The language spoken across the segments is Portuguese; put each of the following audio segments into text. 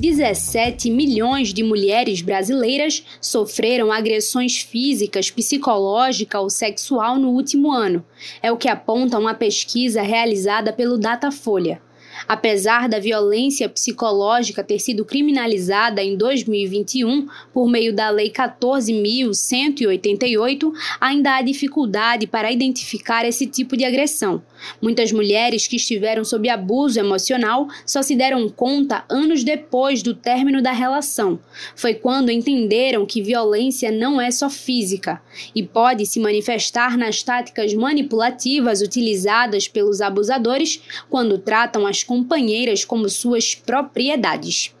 17 milhões de mulheres brasileiras sofreram agressões físicas, psicológica ou sexual no último ano. É o que aponta uma pesquisa realizada pelo Datafolha. Apesar da violência psicológica ter sido criminalizada em 2021 por meio da Lei 14.188, ainda há dificuldade para identificar esse tipo de agressão. Muitas mulheres que estiveram sob abuso emocional só se deram conta anos depois do término da relação. Foi quando entenderam que violência não é só física e pode se manifestar nas táticas manipulativas utilizadas pelos abusadores quando tratam as companheiras como suas propriedades.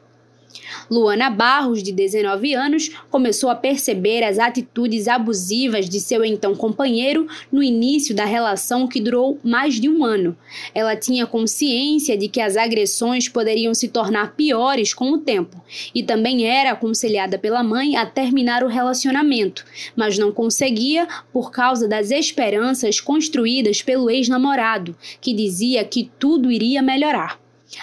Luana Barros, de 19 anos, começou a perceber as atitudes abusivas de seu então companheiro no início da relação que durou mais de um ano. Ela tinha consciência de que as agressões poderiam se tornar piores com o tempo e também era aconselhada pela mãe a terminar o relacionamento, mas não conseguia por causa das esperanças construídas pelo ex-namorado, que dizia que tudo iria melhorar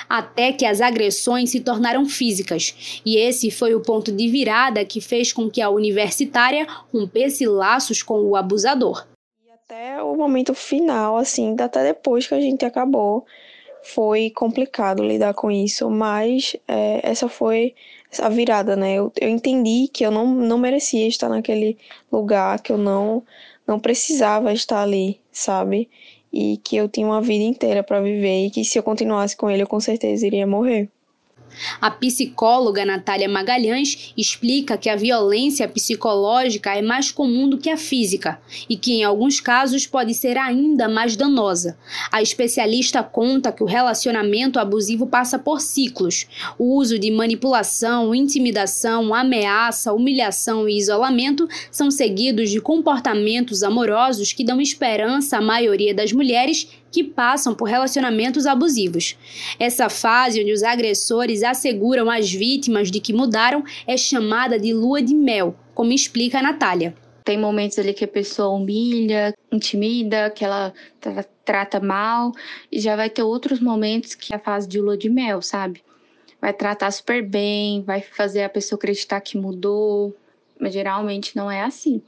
até que as agressões se tornaram físicas, e esse foi o ponto de virada que fez com que a universitária rompesse laços com o abusador. E até o momento final, assim, até depois que a gente acabou, foi complicado lidar com isso, mas é, essa foi a virada, né? Eu, eu entendi que eu não, não merecia estar naquele lugar, que eu não, não precisava estar ali, sabe? E que eu tinha uma vida inteira para viver e que se eu continuasse com ele eu com certeza iria morrer. A psicóloga Natália Magalhães explica que a violência psicológica é mais comum do que a física e que, em alguns casos, pode ser ainda mais danosa. A especialista conta que o relacionamento abusivo passa por ciclos. O uso de manipulação, intimidação, ameaça, humilhação e isolamento são seguidos de comportamentos amorosos que dão esperança à maioria das mulheres que passam por relacionamentos abusivos. Essa fase onde os agressores asseguram às vítimas de que mudaram é chamada de lua de mel, como explica a Natália. Tem momentos ali que a pessoa humilha, intimida, que ela trata mal, e já vai ter outros momentos que é a fase de lua de mel, sabe? Vai tratar super bem, vai fazer a pessoa acreditar que mudou, mas geralmente não é assim.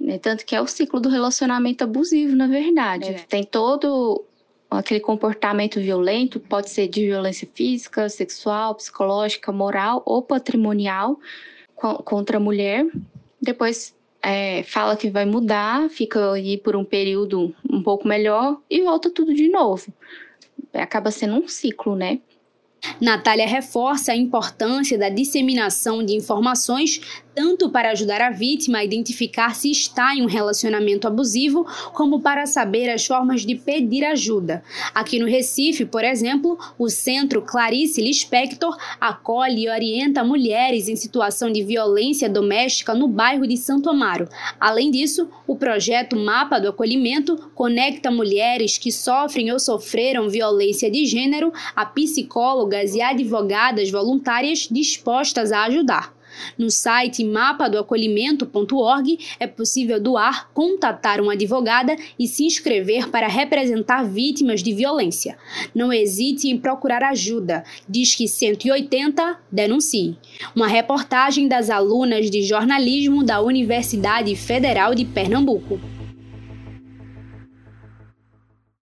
Né? Tanto que é o ciclo do relacionamento abusivo, na verdade. É. Tem todo aquele comportamento violento, pode ser de violência física, sexual, psicológica, moral ou patrimonial contra a mulher. Depois é, fala que vai mudar, fica aí por um período um pouco melhor e volta tudo de novo. Acaba sendo um ciclo, né? Natália reforça a importância da disseminação de informações tanto para ajudar a vítima a identificar se está em um relacionamento abusivo, como para saber as formas de pedir ajuda. Aqui no Recife, por exemplo, o Centro Clarice Lispector acolhe e orienta mulheres em situação de violência doméstica no bairro de Santo Amaro. Além disso, o projeto Mapa do Acolhimento conecta mulheres que sofrem ou sofreram violência de gênero a e advogadas voluntárias dispostas a ajudar. No site mapadoacolhimento.org é possível doar, contatar uma advogada e se inscrever para representar vítimas de violência. Não hesite em procurar ajuda. Diz que 180 denuncie. Uma reportagem das alunas de jornalismo da Universidade Federal de Pernambuco.